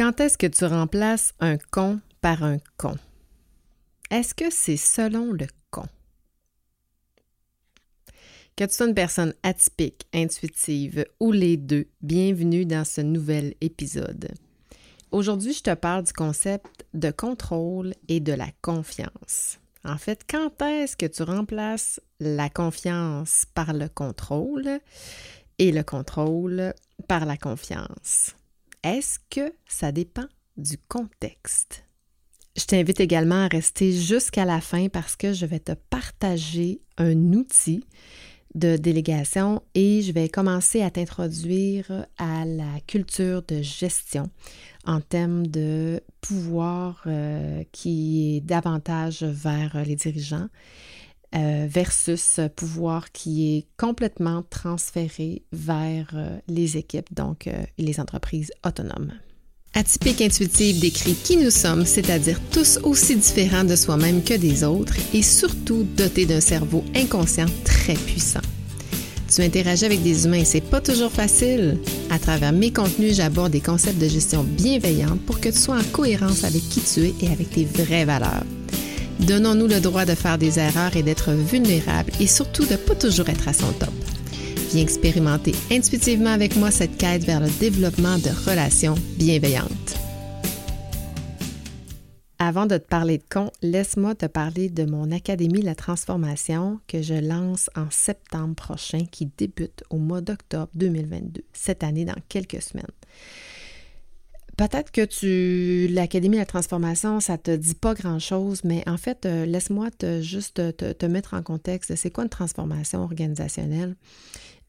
Quand est-ce que tu remplaces un con par un con? Est-ce que c'est selon le con? Que tu sois une personne atypique, intuitive ou les deux, bienvenue dans ce nouvel épisode. Aujourd'hui, je te parle du concept de contrôle et de la confiance. En fait, quand est-ce que tu remplaces la confiance par le contrôle et le contrôle par la confiance? Est-ce que ça dépend du contexte? Je t'invite également à rester jusqu'à la fin parce que je vais te partager un outil de délégation et je vais commencer à t'introduire à la culture de gestion en termes de pouvoir euh, qui est davantage vers les dirigeants euh, versus pouvoir qui est complètement transféré vers euh, les équipes, donc les entreprises autonomes. Atypique Intuitive décrit qui nous sommes, c'est-à-dire tous aussi différents de soi-même que des autres et surtout dotés d'un cerveau inconscient très puissant. Tu interagis avec des humains et c'est pas toujours facile. À travers mes contenus, j'aborde des concepts de gestion bienveillante pour que tu sois en cohérence avec qui tu es et avec tes vraies valeurs. Donnons-nous le droit de faire des erreurs et d'être vulnérables et surtout de pas toujours être à son top. Viens expérimenter intuitivement avec moi cette quête vers le développement de relations bienveillantes. Avant de te parler de con, laisse-moi te parler de mon Académie La Transformation que je lance en septembre prochain qui débute au mois d'octobre 2022, cette année dans quelques semaines. Peut-être que tu l'Académie de la transformation, ça te dit pas grand-chose, mais en fait, euh, laisse-moi te, juste te, mettre en contexte. C'est quoi une transformation organisationnelle?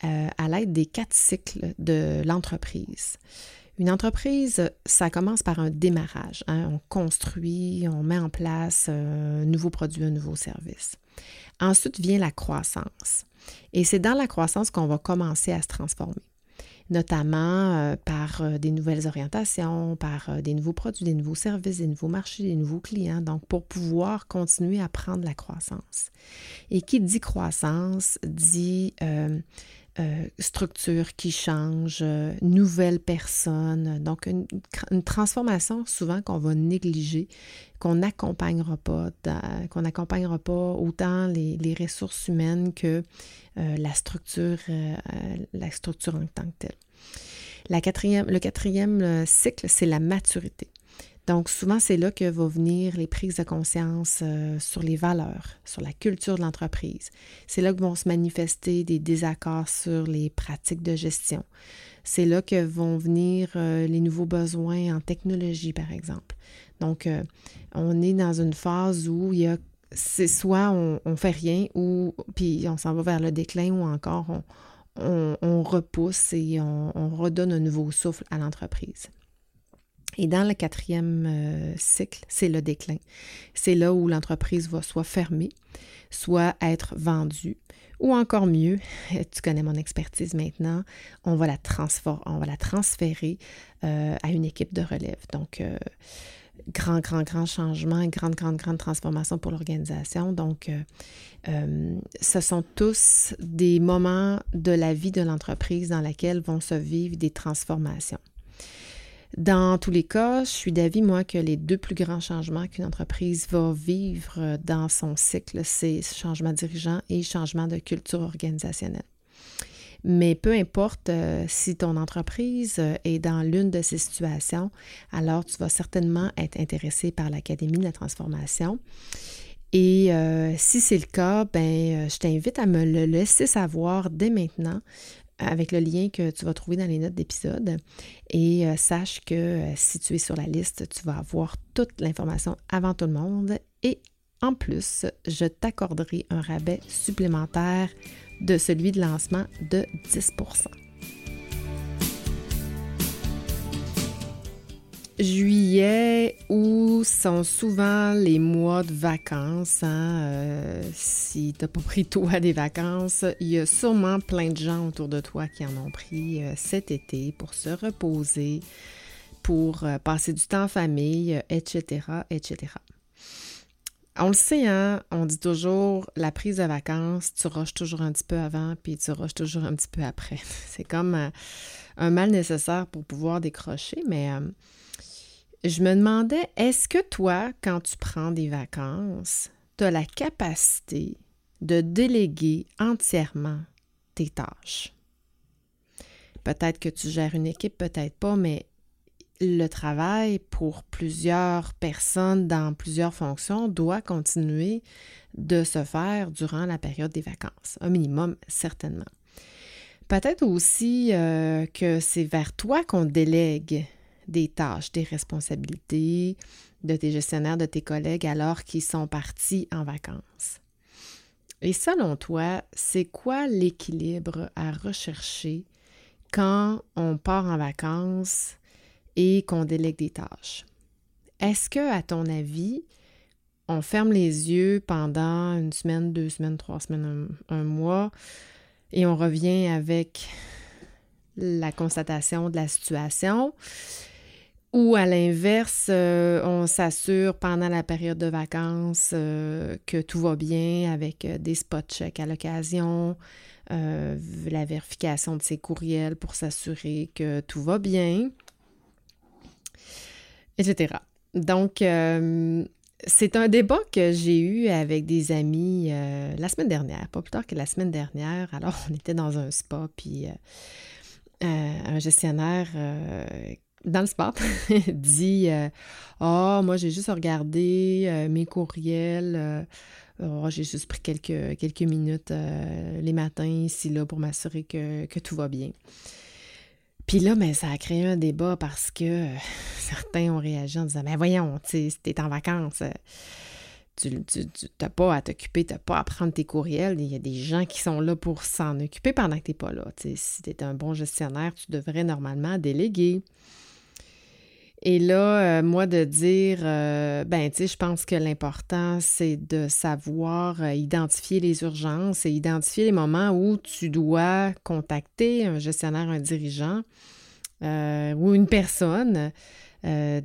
Euh, à l'aide des quatre cycles de l'entreprise. Une entreprise, ça commence par un démarrage. Hein. On construit, on met en place un nouveau produit, un nouveau service. Ensuite vient la croissance. Et c'est dans la croissance qu'on va commencer à se transformer, notamment euh, par euh, des nouvelles orientations, par euh, des nouveaux produits, des nouveaux services, des nouveaux marchés, des nouveaux clients, donc pour pouvoir continuer à prendre la croissance. Et qui dit croissance dit euh, structure qui change, euh, nouvelle personne. Donc, une, transformation souvent qu'on va négliger, qu'on n'accompagnera pas, qu'on n'accompagnera pas autant les, ressources humaines que euh, la structure, la structure en tant que telle. Le quatrième cycle, c'est la maturité. Donc, souvent, c'est là que vont venir les prises de conscience euh, sur les valeurs, sur la culture de l'entreprise. C'est là que vont se manifester des désaccords sur les pratiques de gestion. C'est là que vont venir euh, les nouveaux besoins en technologie, par exemple. Donc, euh, on est dans une phase où il y a, c'est soit on, ne fait rien ou puis on s'en va vers le déclin ou encore on, repousse et on redonne un nouveau souffle à l'entreprise. Et dans le quatrième euh, cycle, c'est le déclin. C'est là où l'entreprise va soit fermer, soit être vendue, ou encore mieux, tu connais mon expertise maintenant, on va la, on va la transférer euh, à une équipe de relève. Donc, euh, grand, grand, grand changement, grande, grande, grande transformation pour l'organisation. Donc, ce sont tous des moments de la vie de l'entreprise dans lesquels vont se vivre des transformations. Dans tous les cas, je suis d'avis, moi, que les deux plus grands changements qu'une entreprise va vivre dans son cycle, c'est changement dirigeant et changement de culture organisationnelle. Mais peu importe euh, si ton entreprise euh, est dans l'une de ces situations, alors tu vas certainement être intéressé par l'Académie de la transformation. Et euh, si c'est le cas, ben, je t'invite à me le laisser savoir dès maintenant avec le lien que tu vas trouver dans les notes d'épisode. Et euh, sache que euh, si tu es sur la liste, tu vas avoir toute l'information avant tout le monde. Et en plus, je t'accorderai un rabais supplémentaire de celui de lancement de 10 juillet où sont souvent les mois de vacances. Hein, euh, si tu n'as pas pris toi des vacances, il y a sûrement plein de gens autour de toi qui en ont pris euh, cet été pour se reposer, pour euh, passer du temps en famille, etc., etc. On le sait, hein, on dit toujours la prise de vacances, tu rushes toujours un petit peu avant, puis tu rushes toujours un petit peu après. C'est comme un mal nécessaire pour pouvoir décrocher, mais je me demandais, est-ce que toi, quand tu prends des vacances, tu as la capacité de déléguer entièrement tes tâches? Peut-être que tu gères une équipe, peut-être pas, mais le travail pour plusieurs personnes dans plusieurs fonctions doit continuer de se faire durant la période des vacances, un minimum certainement. Peut-être aussi euh, que c'est vers toi qu'on délègue des tâches, des responsabilités de tes gestionnaires, de tes collègues alors qu'ils sont partis en vacances. Et selon toi, c'est quoi l'équilibre à rechercher quand on part en vacances et qu'on délègue des tâches? Est-ce que, à ton avis, on ferme les yeux pendant une semaine, deux semaines, trois semaines, un, mois et on revient avec la constatation de la situation? Ou à l'inverse, euh, on s'assure pendant la période de vacances euh, que tout va bien avec euh, des spot checks à l'occasion, la vérification de ses courriels pour s'assurer que tout va bien, etc. Donc, c'est un débat que j'ai eu avec des amis la semaine dernière, pas plus tard que la semaine dernière. Alors, on était dans un spa, puis un gestionnaire dans le sport, dit euh, Ah, oh, moi, j'ai juste regardé euh, mes courriels. Euh, oh, j'ai juste pris quelques, minutes les matins ici, là, pour m'assurer que, tout va bien. Puis là, ben, ça a créé un débat parce que certains ont réagi en disant Mais voyons, tu sais, en vacances. Tu n'as pas à t'occuper, tu n'as pas à prendre tes courriels. Il y a des gens qui sont là pour s'en occuper pendant que tu n'es pas là. si tu es un bon gestionnaire, tu devrais normalement déléguer. Et là, euh, moi, de dire, euh, ben, tu sais, je pense que l'important, c'est de savoir euh, identifier les urgences et identifier les moments où tu dois contacter un gestionnaire, un dirigeant ou une personne dans,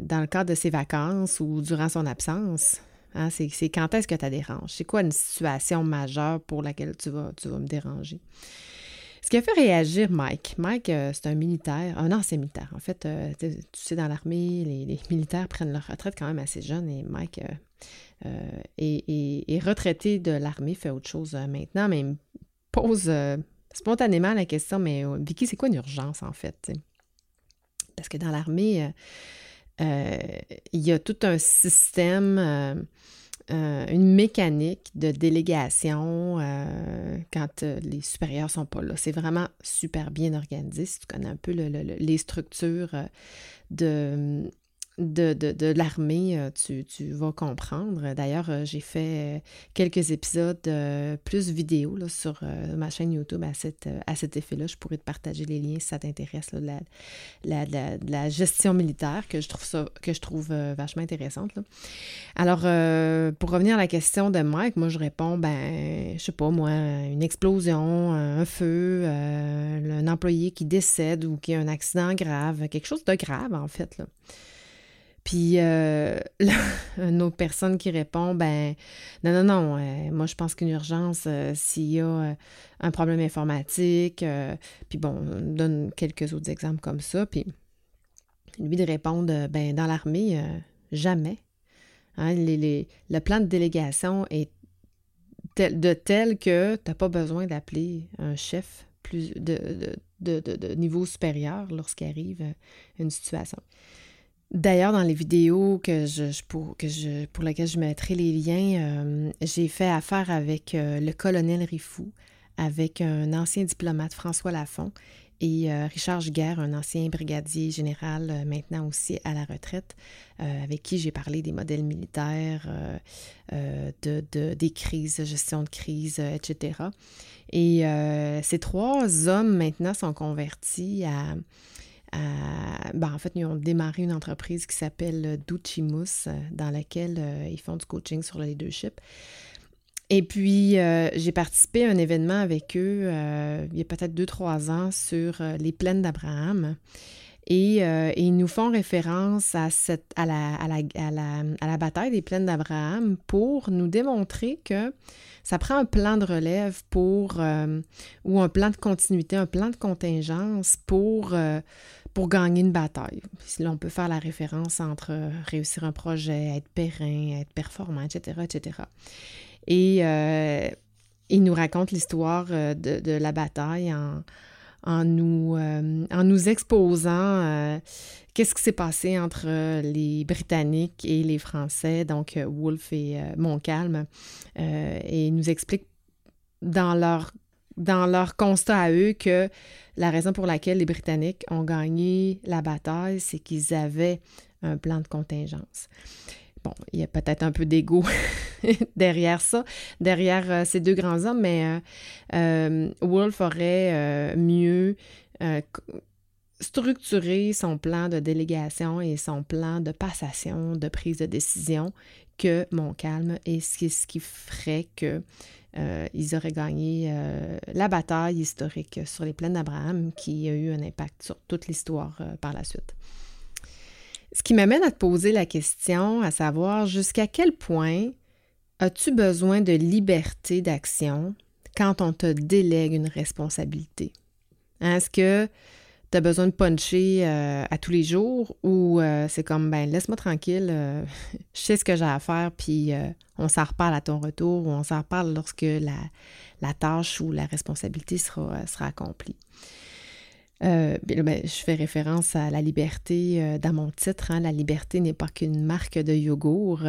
dans le cadre de ses vacances ou durant son absence. Hein, c'est quand est-ce que tu déranges? C'est quoi une situation majeure pour laquelle tu vas, tu vas me déranger? Ce qui a fait réagir Mike, Mike, euh, c'est un militaire, un ancien militaire. En fait, euh, tu sais, dans l'armée, les, militaires prennent leur retraite quand même assez jeune et Mike euh, est, retraité de l'armée, fait autre chose maintenant, mais il me pose spontanément la question, mais Vicky, c'est quoi une urgence en fait? Parce que dans l'armée, il y a tout un système euh, une mécanique de délégation euh, quand euh, les supérieurs sont pas là. C'est vraiment super bien organisé si tu connais un peu les structures de, de, l'armée, euh, tu, vas comprendre. D'ailleurs, euh, j'ai fait euh, quelques épisodes plus vidéo sur ma chaîne YouTube à, à cet effet-là. Je pourrais te partager les liens si ça t'intéresse, la, la, gestion militaire, que je trouve ça que je trouve vachement intéressante. Alors, pour revenir à la question de Mike, moi je réponds, ben, je sais pas, moi, une explosion, un feu, un employé qui décède ou qui a un accident grave, quelque chose de grave en fait. Là. Puis euh, une autre personne qui répond, ben non, non, non, euh, moi je pense qu'une urgence, euh, s'il y a un problème informatique, puis bon, on donne quelques autres exemples comme ça, puis lui de répondre, ben dans l'armée, jamais. Hein, le plan de délégation est de tel que tu n'as pas besoin d'appeler un chef plus de, de niveau supérieur lorsqu'il arrive une situation. D'ailleurs, dans les vidéos que je, pour, lesquelles je mettrai les liens, euh, j'ai fait affaire avec euh, le colonel Rifou, avec un ancien diplomate François Lafont et euh, Richard Giguère, un ancien brigadier général, maintenant aussi à la retraite, avec qui j'ai parlé des modèles militaires, de, de, des crises, gestion de crise, etc. Et ces trois hommes maintenant sont convertis à ben, en fait, ils ont démarré une entreprise qui s'appelle Duchimus, euh, dans laquelle euh, ils font du coaching sur le leadership. Et puis, euh, j'ai participé à un événement avec eux il y a peut-être deux, trois ans sur les plaines d'Abraham. Et, ils nous font référence à, cette, à, la, à, la, à la bataille des plaines d'Abraham pour nous démontrer que ça prend un plan de relève pour, ou un plan de continuité, un plan de contingence pour pour gagner une bataille. Là, on peut faire la référence entre réussir un projet, être périn, être performant, etc., etc. Et il nous raconte l'histoire de, de, la bataille en, nous, euh, exposant euh, qu'est-ce qui s'est passé entre les Britanniques et les Français, donc euh, Wolfe et Montcalm, et il nous explique dans leur, dans leur constat à eux que la raison pour laquelle les Britanniques ont gagné la bataille, c'est qu'ils avaient un plan de contingence. Bon, il y a peut-être un peu d'ego derrière ça, derrière euh, ces deux grands hommes, mais euh, euh, aurait mieux structuré son plan de délégation et son plan de passation, de prise de décision que Montcalm et ce qui, ferait que ils auraient gagné la bataille historique sur les plaines d'Abraham qui a eu un impact sur toute l'histoire par la suite. Ce qui m'amène à te poser la question, à savoir jusqu'à quel point as-tu besoin de liberté d'action quand on te délègue une responsabilité? Est-ce que tu as besoin de puncher euh, à tous les jours ou euh, c'est comme, ben laisse-moi tranquille, euh, je sais ce que j'ai à faire, puis on s'en reparle à ton retour ou on s'en reparle lorsque la, la, tâche ou la responsabilité sera, sera accomplie. Euh, ben, je fais référence à la liberté dans mon titre. Hein. la liberté n'est pas qu'une marque de yogourt.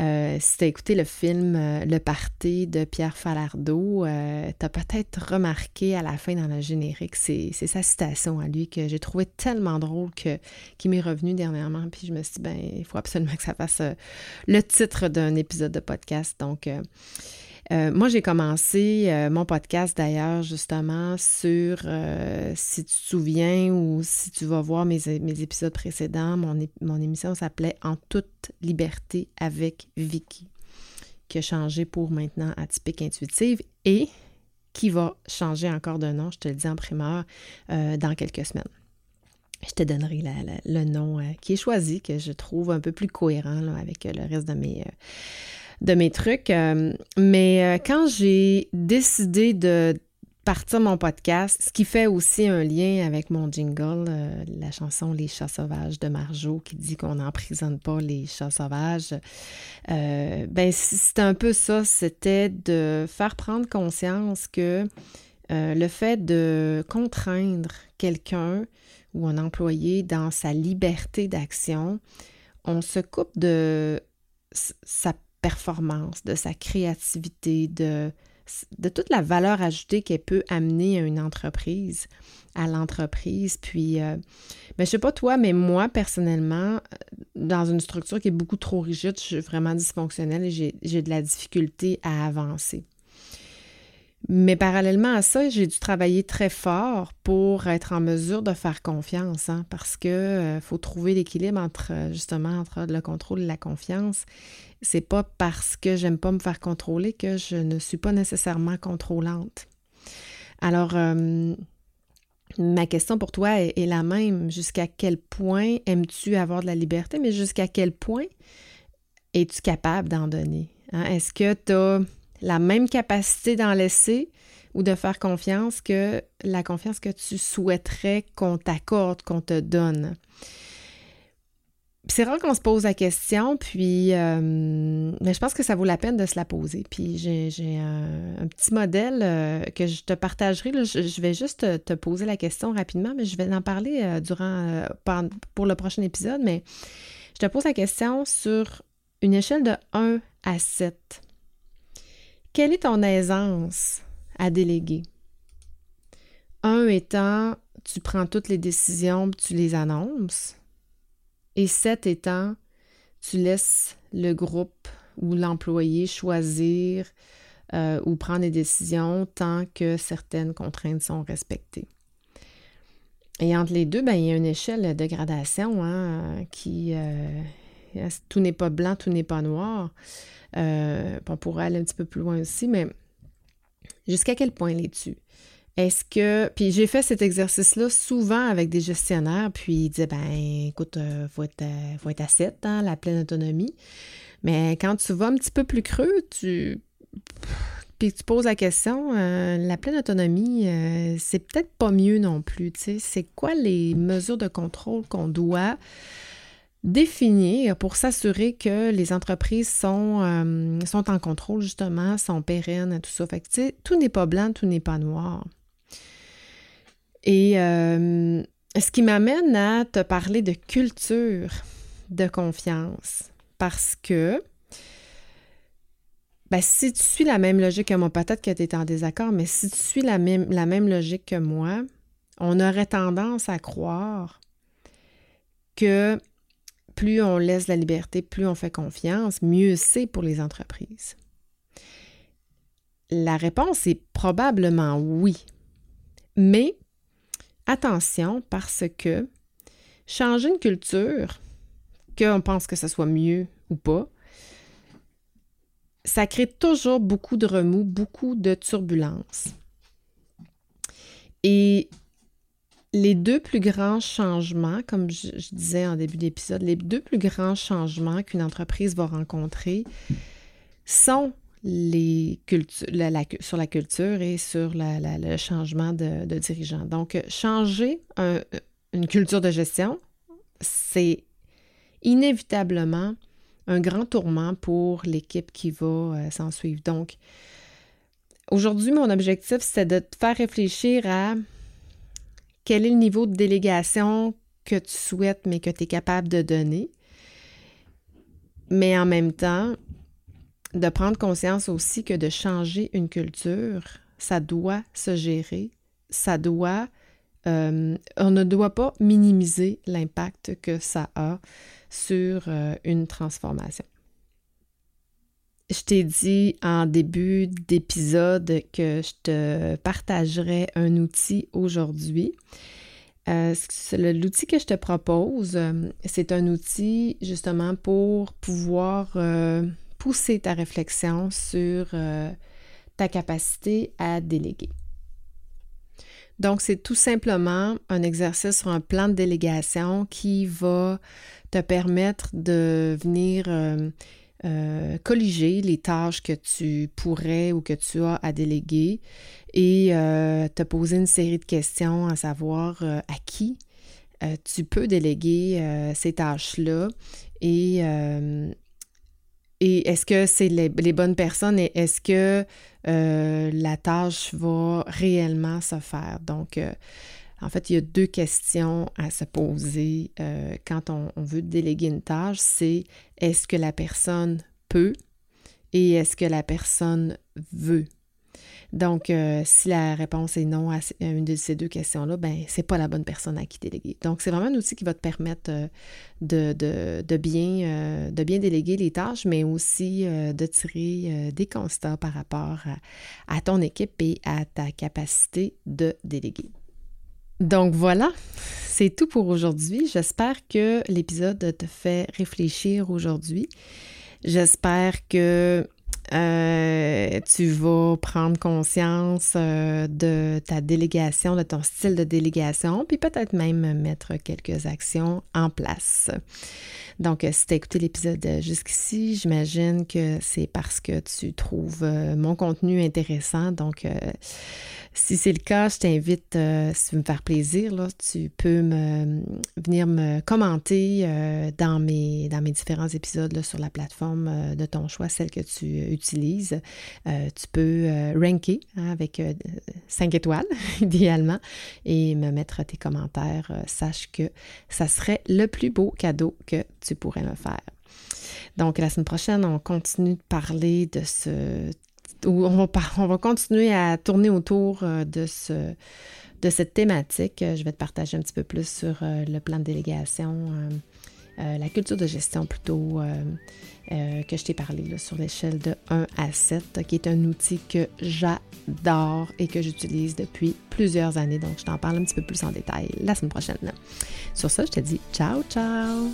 Euh, si tu as écouté le film Le Parti de Pierre Falardeau, tu as peut-être remarqué à la fin dans le générique, c'est sa citation à lui que j'ai trouvé tellement drôle que, qui m'est revenu dernièrement. Puis je me suis dit, ben, il faut absolument que ça fasse le titre d'un épisode de podcast. Donc, euh, moi, j'ai commencé euh, mon podcast d'ailleurs justement sur, euh, si tu te souviens ou si tu vas voir mes, épisodes précédents, mon, mon émission s'appelait En toute liberté avec Vicky, qui a changé pour maintenant Atypique Intuitive et qui va changer encore de nom, je te le dis en primeur, dans quelques semaines. Je te donnerai le nom qui est choisi, que je trouve un peu plus cohérent avec le reste de mes de mes trucs. Euh, mais euh, quand j'ai décidé de partir mon podcast, ce qui fait aussi un lien avec mon jingle, euh, la chanson Les chats sauvages de Marjo qui dit qu'on n'emprisonne pas les chats sauvages. ben c'est un peu ça, c'était de faire prendre conscience que le fait de contraindre quelqu'un ou un employé dans sa liberté d'action, on se coupe de sa performance, de sa créativité, de, toute la valeur ajoutée qu'elle peut amener à une entreprise, à l'entreprise. Puis, euh, ben, je sais pas toi, mais moi, personnellement, euh, dans une structure qui est beaucoup trop rigide, je suis vraiment dysfonctionnelle et j'ai de la difficulté à avancer. Mais parallèlement à ça, j'ai dû travailler très fort pour être en mesure de faire confiance, hein, parce que euh, faut trouver l'équilibre entre justement entre le contrôle et la confiance c'est pas parce que j'aime pas me faire contrôler que je ne suis pas nécessairement contrôlante. Alors, euh, ma question pour toi est, la même. Jusqu'à quel point aimes-tu avoir de la liberté, mais jusqu'à quel point es-tu capable d'en donner? Hein? Est-ce que tu as la même capacité d'en laisser ou de faire confiance que la confiance que tu souhaiterais qu'on t'accorde, qu'on te donne? c'est rare qu'on se pose la question, puis euh, mais je pense que ça vaut la peine de se la poser. Puis j'ai un, petit modèle euh, que je te partagerai. Je, vais juste te, poser la question rapidement, mais je vais en parler euh, pour le prochain épisode. Mais je te pose la question sur une échelle de 1 à 7. Quelle est ton aisance à déléguer? 1 étant tu prends toutes les décisions, tu les annonces. Et sept étant, tu laisses le groupe ou l'employé choisir euh, ou prendre des décisions tant que certaines contraintes sont respectées. Et entre les deux, ben, il y a une échelle de gradation hein, qui... Euh, tout n'est pas blanc, tout n'est pas noir? Euh, on pourrait aller un petit peu plus loin aussi, mais jusqu'à quel point l'es-tu? Est-ce que. Puis j'ai fait cet exercice-là souvent avec des gestionnaires, puis ils disaient ben écoute, il euh, faut, euh, faut être à 7, hein, la pleine autonomie. Mais quand tu vas un petit peu plus creux, tu. Puis tu poses la question, la pleine autonomie, c'est peut-être pas mieux non plus. C'est quoi les mesures de contrôle qu'on doit définir pour s'assurer que les entreprises sont, euh, sont en contrôle, justement, sont pérennes, tout ça. Fait que, tout n'est pas blanc, tout n'est pas noir. Et ce qui m'amène à te parler de culture de confiance. Parce que ben, si tu suis la même logique que moi, peut-être que tu es en désaccord, mais si tu suis la même, la même logique que moi, on aurait tendance à croire que plus on laisse la liberté, plus on fait confiance, mieux c'est pour les entreprises. La réponse est probablement oui. Mais attention parce que changer une culture, qu'on pense que ce soit mieux ou pas, ça crée toujours beaucoup de remous, beaucoup de turbulences. Et les deux plus grands changements, comme je, disais en début d'épisode, les deux plus grands changements qu'une entreprise va rencontrer sont sur la culture et sur le changement de, de, dirigeant. Donc, changer une culture de gestion, c'est inévitablement un grand tourment pour l'équipe qui va euh, s'en suivre. Donc, aujourd'hui, mon objectif, c'est de te faire réfléchir à quel est le niveau de délégation que tu souhaites, mais que tu es capable de donner. Mais en même temps, de prendre conscience aussi que de changer une culture, ça doit se gérer, ça doit, euh, on ne doit pas minimiser l'impact que ça a sur euh, une transformation. Je t'ai dit en début d'épisode que je te partagerai un outil aujourd'hui. Euh, l'outil que je te propose, euh, c'est un outil justement pour pouvoir pousser ta réflexion sur ta capacité à déléguer. Donc, c'est tout simplement un exercice sur un plan de délégation qui va te permettre de venir euh, euh, colliger les tâches que tu pourrais ou que tu as à déléguer et euh, te poser une série de questions à savoir à qui tu peux déléguer ces tâches-là et, et est-ce que c'est les, les, bonnes personnes et est-ce que la tâche va réellement se faire? Donc, en fait, il y a deux questions à se poser euh, quand on, veut déléguer une tâche. C'est est-ce que la personne peut et est-ce que la personne veut? Donc, euh, si la réponse est non à une de ces deux questions-là, ben c'est pas la bonne personne à qui déléguer. Donc, c'est vraiment un outil qui va te permettre euh, de, bien, de bien déléguer les tâches, mais aussi de tirer des constats par rapport à ton équipe et à ta capacité de déléguer. Donc voilà, c'est tout pour aujourd'hui. J'espère que l'épisode te fait réfléchir aujourd'hui. J'espère que euh, tu vas prendre conscience euh, de ta délégation, de ton style de délégation, puis peut-être même mettre quelques actions en place. Donc, euh, si tu as écouté l'épisode jusqu'ici, j'imagine que c'est parce que tu trouves mon contenu intéressant. Donc, si c'est le cas, je t'invite, euh, si tu veux me faire plaisir, là, tu peux me, venir me commenter euh, dans, mes, dans mes différents épisodes sur la plateforme euh, de ton choix, celle que tu utilises. tu peux ranker hein, avec 5 étoiles, idéalement, et me mettre tes commentaires. sache que ça serait le plus beau cadeau que tu pourrais me faire. Donc, la semaine prochaine, on continue de parler de ce on va, continuer à tourner autour euh, de, ce, de cette thématique. Euh, je vais te partager un petit peu plus sur euh, le plan de délégation, la culture de gestion plutôt, que je t'ai parlé sur l'échelle de 1 à 7, qui est un outil que j'adore et que j'utilise depuis plusieurs années. Donc, je t'en parle un petit peu plus en détail la semaine prochaine. Sur ça, je te dis ciao, ciao!